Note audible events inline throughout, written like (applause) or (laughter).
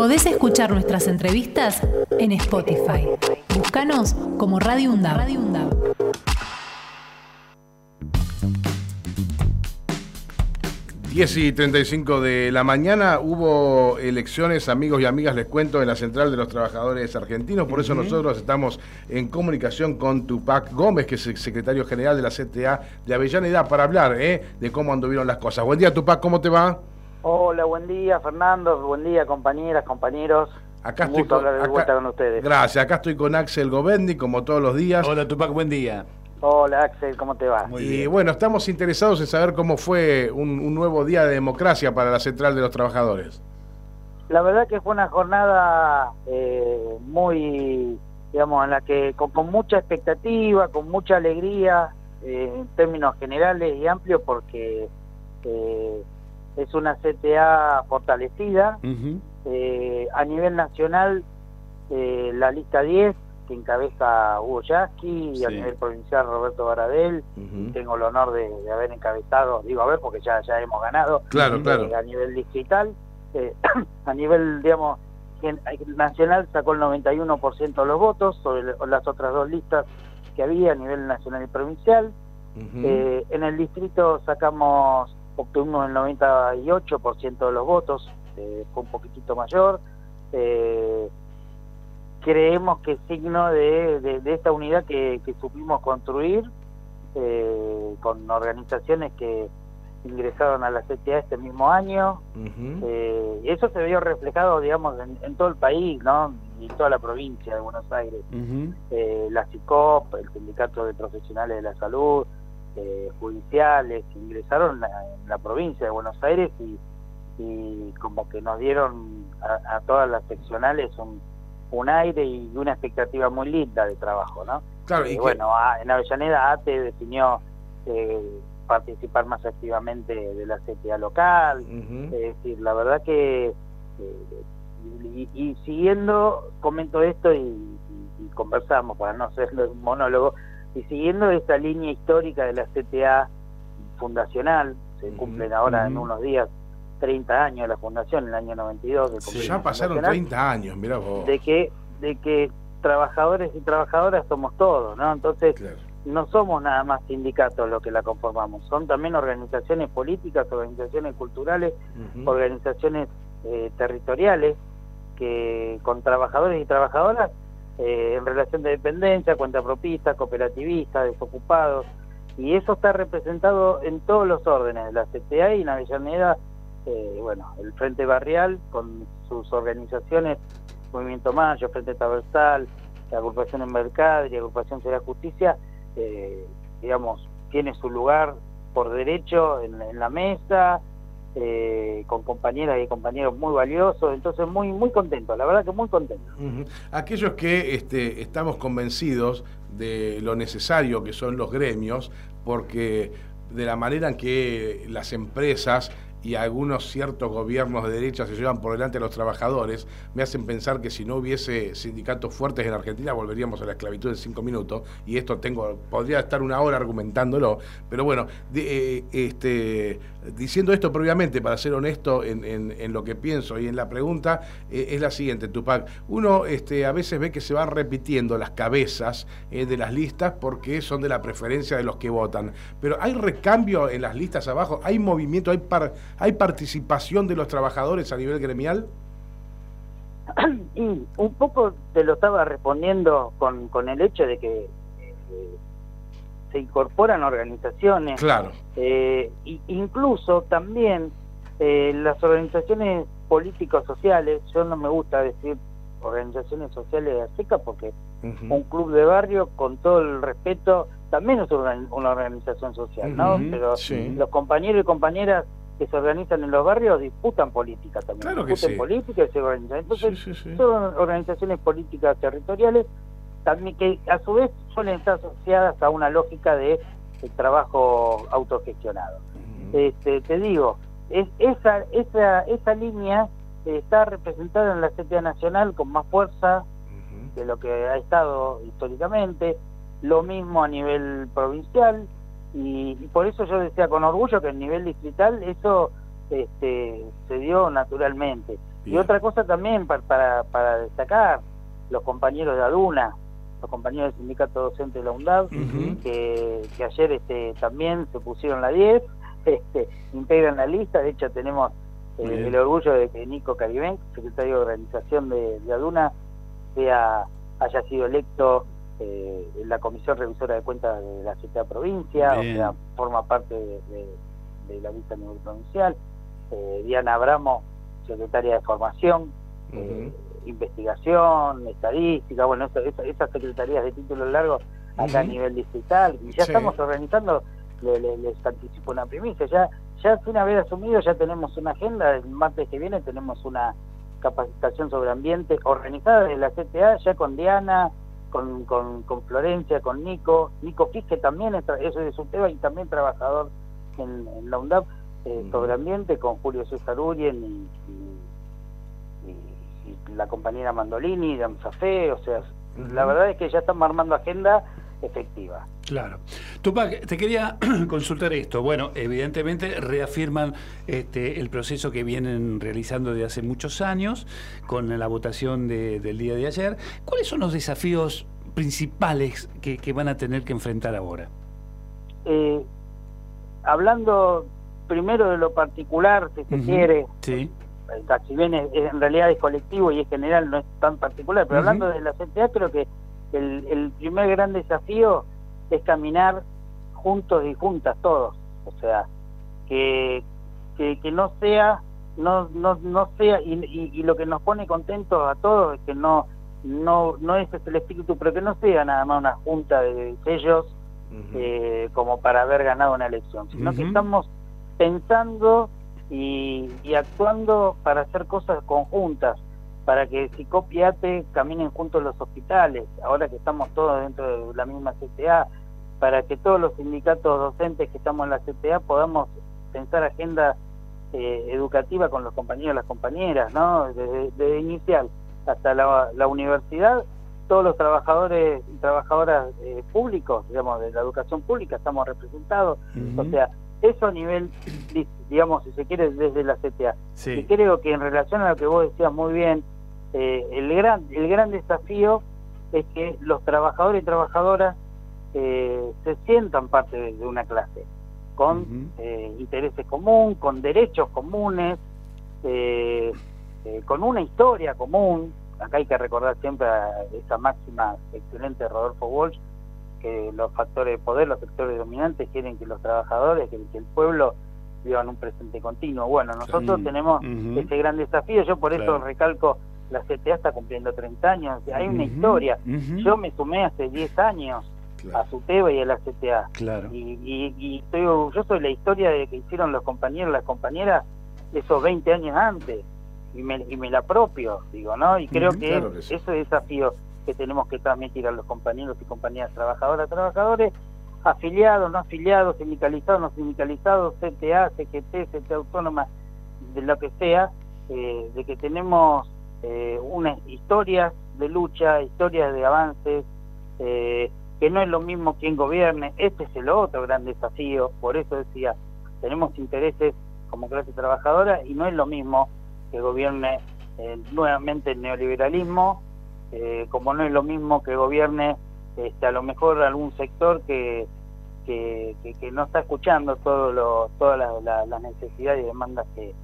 Podés escuchar nuestras entrevistas en Spotify. Búscanos como Radio UNDAB. Radio UNDAB. Diez y 35 de la mañana hubo elecciones, amigos y amigas, les cuento, en la Central de los Trabajadores Argentinos. Por eso nosotros estamos en comunicación con Tupac Gómez, que es el secretario general de la CTA de Avellaneda, para hablar ¿eh? de cómo anduvieron las cosas. Buen día, Tupac, ¿cómo te va? Hola, buen día, Fernando. Buen día, compañeras, compañeros. Acá Un estoy gusto hablar de acá- vuelta con ustedes. Gracias, acá estoy con Axel Govendi, como todos los días. Hola Tupac, buen día. Hola, Axel, ¿cómo te va? Muy y bien. bueno, estamos interesados en saber cómo fue un, un nuevo día de democracia para la Central de los Trabajadores. La verdad que fue una jornada eh, muy, digamos, en la que con, con mucha expectativa, con mucha alegría, eh, en términos generales y amplios, porque eh, es una CTA fortalecida. Eh, a nivel nacional, eh, la lista 10, que encabeza Hugo Yasky, y a nivel provincial Roberto Baradel, tengo el honor de, de haber encabezado, digo a ver porque ya, ya hemos ganado Claro, eh, claro. a nivel distrital, eh, (clears throat) a nivel, digamos, nacional sacó el 91% de los votos sobre las otras dos listas que había a nivel nacional y provincial. En el distrito sacamos, obtuvimos el 98% de los votos, eh, fue un poquitito mayor. Eh, creemos que es signo de, de- de esta unidad que, que supimos construir eh, con organizaciones que ingresaron a la CTA este mismo año. Eh, y eso se vio reflejado, digamos, en, en todo el país, ¿no? Y en toda la provincia de Buenos Aires la CICOP, el Sindicato de Profesionales de la Salud, eh, judiciales, ingresaron en la, provincia de Buenos Aires y, y como que nos dieron a, a todas las seccionales un, un aire y una expectativa muy linda de trabajo, ¿no? Claro, y que- bueno, a- en Avellaneda ATE definió eh, participar más activamente de la CTA local, es decir, la verdad que, eh, y, y siguiendo, comento esto y, y- y conversamos para no hacerlo un monólogo, y siguiendo esta línea histórica de la CTA fundacional, se cumplen ahora en unos días 30 años de la fundación, en el año 92. del ya pasaron fundacional, 30 años, mirá vos. De que, de que trabajadores y trabajadoras somos todos, ¿no? Entonces, Claro. no somos nada más sindicatos los que la conformamos, son también organizaciones políticas, organizaciones culturales, organizaciones eh, territoriales que con trabajadores y trabajadoras eh, en relación de dependencia, cuenta propista, cooperativista, desocupados, y eso está representado en todos los órdenes de la CTA y en Avellaneda, eh, bueno, el Frente Barrial con sus organizaciones, Movimiento Mayo, Frente Traversal, la Agrupación en Mercado y Agrupación y Justicia, eh, digamos, tiene su lugar por derecho en la mesa, eh, con compañeras y compañeros muy valiosos, entonces muy muy contento, la verdad que muy contento. Aquellos que este, estamos convencidos de lo necesario que son los gremios, porque de la manera en que las empresas y algunos ciertos gobiernos de derecha se llevan por delante a los trabajadores, me hacen pensar que si no hubiese sindicatos fuertes en Argentina volveríamos a la esclavitud en cinco minutos, y esto tengo, podría estar una hora argumentándolo, pero bueno, eh, este, diciendo esto previamente, para ser honesto en, en- en lo que pienso y en la pregunta, eh, es la siguiente, Tupac. Uno este, a veces ve que se van repitiendo las cabezas eh, de las listas porque son de la preferencia de los que votan. Pero hay recambio en las listas abajo, hay movimiento, hay, par- hay participación de los trabajadores a nivel gremial. (clears throat) y un poco te lo estaba respondiendo con, con el hecho de que eh, se incorporan organizaciones, Claro. eh, incluso también eh, las organizaciones políticos sociales, yo no me gusta decir organizaciones sociales de seca porque un club de barrio, con todo el respeto, también es una, organización social, ¿no? Pero sí. los compañeros y compañeras que se organizan en los barrios disputan política también. Claro que discuten sí. política y se organizan. Entonces, Sí, sí, sí. son organizaciones políticas territoriales también que a su vez suelen estar asociadas a una lógica de, de trabajo autogestionado. Este, te digo, es, esa, esa, esa línea está representada en la CTA Nacional con más fuerza Ujú. de lo que ha estado históricamente, lo mismo a nivel provincial, y, y por eso yo decía con orgullo que a nivel distrital eso este, se dio naturalmente. Y otra cosa también para, para, destacar, los compañeros de ADUNA, los compañeros del sindicato docente de la UNDAD, que, que, ayer este, también se pusieron la 10, (laughs) este, integran la lista, de hecho tenemos eh, el orgullo de que Nico Caribén, secretario de organización de, ADUNA, sea, haya sido electo eh, la Comisión Revisora de Cuentas de la CTA Provincia, o sea, forma parte de, la lista a nivel provincial. Eh, Diana Abramo, secretaria de Formación, Investigación, Estadística, bueno, esas secretarías de títulos largos acá a nivel distrital. Y ya estamos organizando, les anticipo una primicia, ya ya sin haber asumido ya tenemos una agenda, el martes que viene tenemos una capacitación sobre ambiente organizada de la CTA, ya con Diana, con, con, con Florencia, con Nico, Nico Fis, que también es, de su tema y también trabajador en, la UNDAP, eh, sobre ambiente, con Julio César Urien y, la compañera Mandolini, de AMSAFE, o sea, la verdad es que ya estamos armando agenda efectiva. Claro. Tupac, te quería (clears throat) consultar esto. Bueno, evidentemente reafirman este, el proceso que vienen realizando de hace muchos años con la votación del día de ayer. ¿Cuáles son los desafíos principales que, van a tener que enfrentar ahora? Eh, hablando primero de lo particular, si se quiere, sí. Si bien en realidad es colectivo y es general, no es tan particular, pero hablando de la CTA, creo que el, el primer gran desafío es caminar juntos y juntas todos, o sea, que, que, no sea, no, no, no sea, y, y, lo que nos pone contentos a todos es que no, no, no es el espíritu, pero que no sea nada más una junta de sellos eh, como para haber ganado una elección, sino que estamos pensando y, y actuando para hacer cosas conjuntas, para que si copiate caminen juntos los hospitales, ahora que estamos todos dentro de la misma CTA, para que todos los sindicatos docentes que estamos en la CTA podamos pensar agenda eh, educativa con los compañeros y las compañeras, ¿no? Desde, inicial hasta la, universidad, todos los trabajadores y trabajadoras eh, públicos, digamos, de la educación pública estamos representados, o sea, eso a nivel, digamos, si se quiere, desde la CTA. Y creo que en relación a lo que vos decías muy bien, eh, el, gran, el gran desafío es que los trabajadores y trabajadoras eh, se sientan parte de, una clase, con eh, intereses comunes, con derechos comunes, con una historia común. Acá hay que recordar siempre a esa máxima excelente de Rodolfo Walsh, que los factores de poder, los sectores dominantes quieren que los trabajadores, que, el pueblo vivan un presente continuo. Bueno, nosotros tenemos ese gran desafío, yo por eso recalco la CTA está cumpliendo 30 años, hay una historia. Yo me sumé hace 10 años a su SUTEBA y a la CTA. Claro. Y, y, estoy orgulloso de la historia de que hicieron los compañeros, las compañeras, esos 20 años antes. Y me, y me la apropio, digo, ¿no? Y creo que, ese desafío que tenemos que transmitir a los compañeros y compañeras trabajadoras, trabajadores, afiliados, no afiliados, sindicalizados, no sindicalizados, CTA, CGT, CTA autónoma, de lo que sea, eh, de que tenemos eh, historias de lucha, historias de avances, eh, que no es lo mismo quien gobierne, este es el otro gran desafío, por eso decía, tenemos intereses como clase trabajadora y no es lo mismo que gobierne eh, nuevamente el neoliberalismo, eh, como no es lo mismo que gobierne este, a lo mejor algún sector que, que, no está escuchando todo lo, todas las necesidades y demandas que,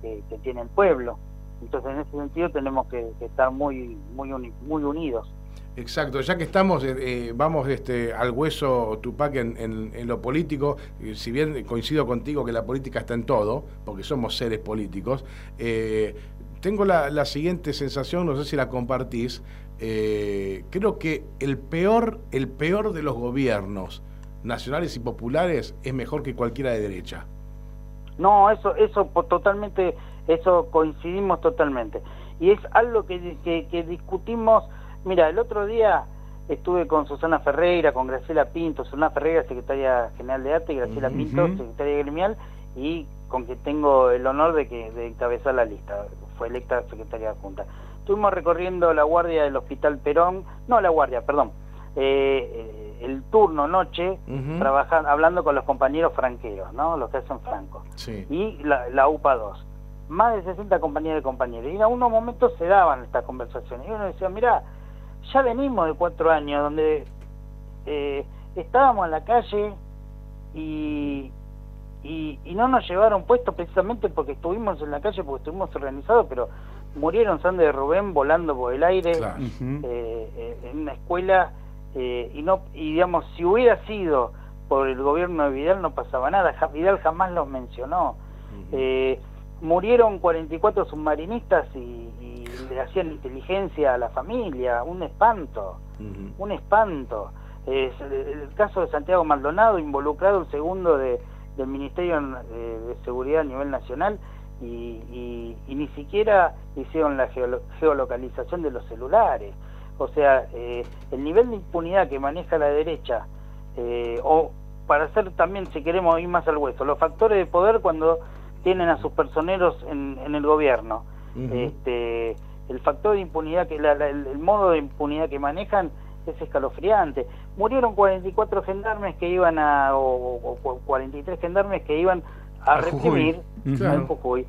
que tiene el pueblo. Entonces, en ese sentido tenemos que, estar muy, muy, muy unidos. Exacto, ya que estamos, eh, eh, vamos este, al hueso, Tupac, en, en, lo político, si bien coincido contigo que la política está en todo, porque somos seres políticos, eh, tengo la, siguiente sensación, no sé si la compartís, creo que el peor, el peor de los gobiernos nacionales y populares es mejor que cualquiera de derecha. No, eso, eso totalmente eso coincidimos totalmente. Y es algo que, que, discutimos, mira, el otro día estuve con Susana Ferreira, con Graciela Pinto, Susana Ferreira, secretaria general de arte, y Graciela Pinto, secretaria gremial, y con que tengo el honor de que de encabezar la lista, fue electa secretaria de Junta. Estuvimos recorriendo la guardia del Hospital Perón, no la guardia, perdón, eh, el turno noche, trabajando, hablando con los compañeros franqueros, ¿no? Los que hacen francos. Y la, la UPA 2 más de 60 compañeros y compañeros. Y en algunos momentos se daban estas conversaciones. Y uno decía, mira, ya venimos de cuatro años donde eh, estábamos en la calle y, y, no nos llevaron puestos precisamente porque estuvimos en la calle, porque estuvimos organizados, pero murieron Sandra de Rubén volando por el aire eh, eh, en una escuela eh, y no y digamos si hubiera sido por el gobierno de Vidal no pasaba nada. Vidal jamás los mencionó murieron 44 submarinistas y, le hacían inteligencia a la familia un espanto un espanto el, el caso de Santiago Maldonado involucrado el segundo de del Ministerio de Seguridad a nivel nacional y, ni siquiera hicieron la geolocalización de los celulares. O sea, eh, el nivel de impunidad que maneja la derecha, eh, o para hacer también, si queremos ir más al hueso, los factores de poder cuando tienen a sus personeros en, el gobierno. este, el factor de impunidad, que el modo de impunidad que manejan es escalofriante. Murieron 44 gendarmes que iban a, o, 43 gendarmes que iban a, reprimir en Jujuy.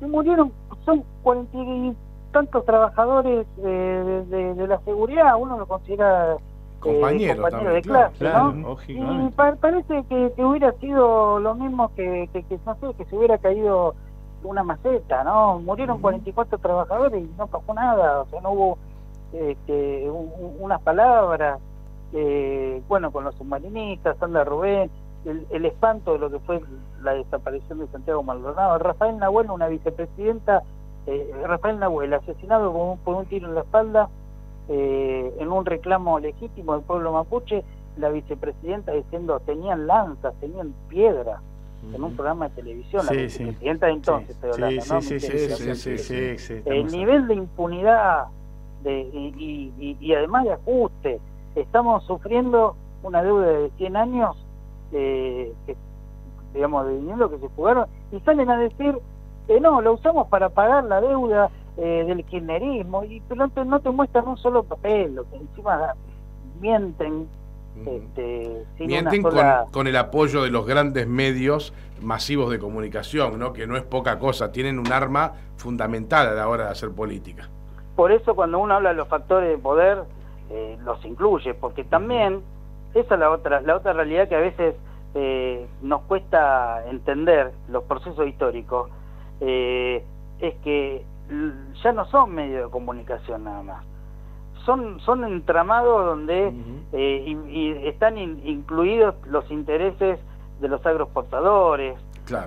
Y murieron, son 40 y tantos trabajadores eh, de, la seguridad, uno lo considera compañero, compañero de clase, ¿no? Y parece que, hubiera sido lo mismo que, que, no sé, que se hubiera caído una maceta, ¿no? Murieron 44 trabajadores y no pasó nada, o sea, no hubo este, unas palabras, eh, bueno, con los submarinistas, Sandra Rubén, el, espanto de lo que fue la desaparición de Santiago Maldonado, Rafael Nahuel, una vicepresidenta, eh, Rafael Nahuel, asesinado por un, tiro en la espalda eh, en un reclamo legítimo del pueblo mapuche, la vicepresidenta diciendo tenían lanzas, tenían piedra en un programa de televisión, la vicepresidenta de entonces, El nivel de impunidad de, y, y, además de ajuste. Estamos sufriendo una deuda de 100 años, eh, que, digamos, de dinero que se jugaron, y salen a decir, que no, lo usamos para pagar la deuda eh, del kirchnerismo, y no te, no te muestran un solo papel, lo que encima mienten. Este, Mienten con, con, el apoyo de los grandes medios masivos de comunicación, ¿no? que no es poca cosa, tienen un arma fundamental a la hora de hacer política por eso cuando uno habla de los factores de poder, eh, los incluye, porque también esa es la otra, la otra realidad que a veces eh, nos cuesta entender los procesos históricos, eh, es que ya no son medios de comunicación nada más. Son, son entramados donde y, están incluidos los intereses de los agroexportadores,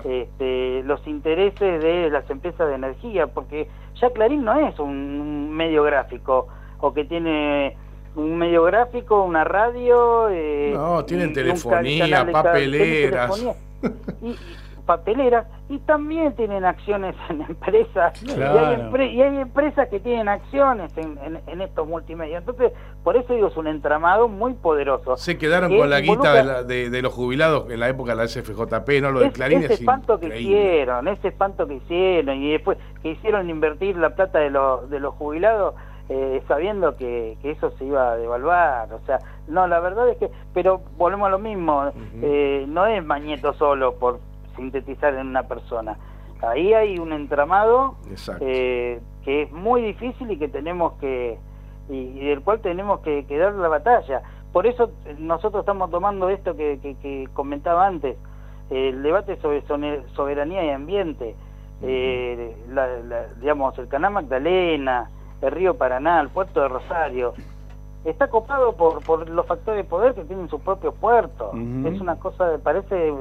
este, los intereses de las empresas de energía, porque ya Clarín no es un medio gráfico o que tiene un medio gráfico, una radio. Eh, no, tienen telefonía, papeleras. (laughs) y, papeleras y también tienen acciones en (laughs) empresas. Y, hay empresas que tienen acciones en, estos multimedia entonces por eso digo es un entramado muy poderoso. Se quedaron con la guita de, los jubilados en la época de la SFJP no lo de Clarín ese espanto que hicieron ese espanto que hicieron y después que hicieron invertir la plata de los de los jubilados eh, sabiendo que, eso se iba a devaluar, o sea, no, la verdad es que, pero volvemos a lo mismo, eh, no es Mañeto solo por sintetizar en una persona. Ahí hay un entramado eh, que es muy difícil y que tenemos que y, del cual tenemos que, dar la batalla. Por eso eh, nosotros estamos tomando esto que, comentaba antes, el debate sobre soberanía y ambiente, eh, digamos el Canal Magdalena, el río Paraná, el puerto de Rosario, está copado por, por los factores de poder que tienen sus propios puertos. Es una cosa, parece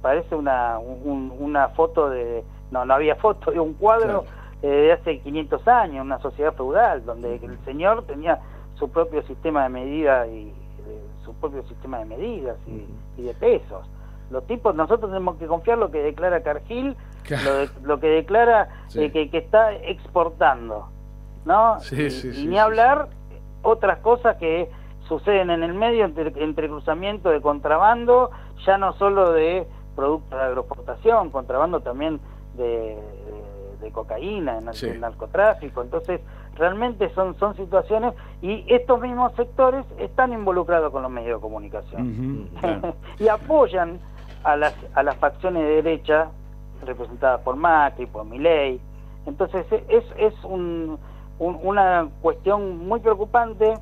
parece una, una foto de, no, no había foto, de un cuadro eh, de hace 500 años, una sociedad feudal, donde el señor tenía su propio sistema de medida y su propio sistema de medidas y, de pesos. Los tipos, nosotros tenemos que confiar lo que declara Cargill, lo, que declara eh, que, que, está exportando, ¿no? y, ni hablar otras cosas que suceden en el medio entre, entre cruzamiento de contrabando, ya no solo de productos de agroexportación, contrabando también de, cocaína, en el, narcotráfico. Entonces, realmente son, son situaciones y estos mismos sectores están involucrados con los medios de comunicación (laughs) y apoyan a las, a las facciones de derecha representadas por Macri, por Milei. Entonces es, es un, una cuestión muy preocupante.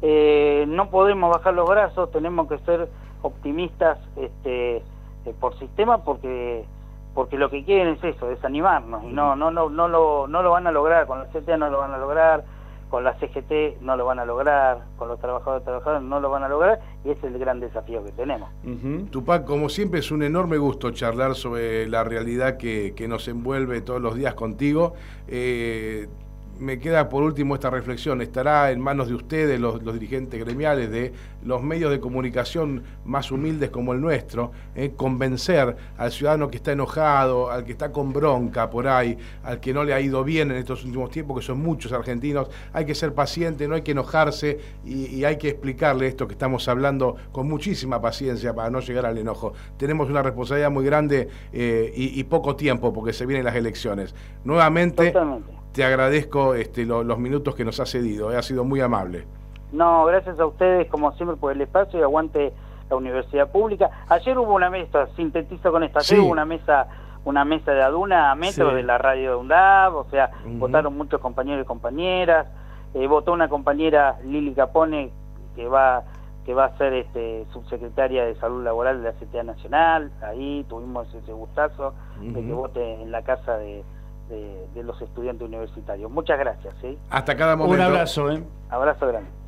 Eh, no podemos bajar los brazos, tenemos que ser optimistas este, eh, por sistema porque porque lo que quieren es eso, desanimarnos y no no no no lo no lo van a lograr con la CTA no lo van a lograr con la CGT no lo van a lograr, con los trabajadores y trabajadoras no lo van a lograr, y ese es el gran desafío que tenemos. Tupac, como siempre es un enorme gusto charlar sobre la realidad que, que nos envuelve todos los días contigo. Eh, me queda por último esta reflexión. Estará en manos de ustedes, los, dirigentes gremiales, de los medios de comunicación más humildes como el nuestro, eh, convencer al ciudadano que está enojado, al que está con bronca por ahí, al que no le ha ido bien en estos últimos tiempos, que son muchos argentinos. Hay que ser paciente, no hay que enojarse y, hay que explicarle esto que estamos hablando con muchísima paciencia para no llegar al enojo. Tenemos una responsabilidad muy grande eh, y, poco tiempo porque se vienen las elecciones. Nuevamente te agradezco este, los minutos que nos ha cedido, eh, ha sido muy amable. No, gracias a ustedes como siempre por el espacio y aguante la universidad pública. Ayer hubo una mesa, sintetizo con esta, ayer hubo una mesa una mesa de Aduna a metro de la radio de UNDAB, o sea, votaron muchos compañeros y compañeras, eh, votó una compañera Lili Capone que va que va a ser este, subsecretaria de Salud Laboral de la CTA Nacional, ahí tuvimos ese gustazo de que vote en la casa de, de, los estudiantes universitarios. Muchas gracias. Hasta cada momento. Un abrazo. ¿eh? Abrazo grande.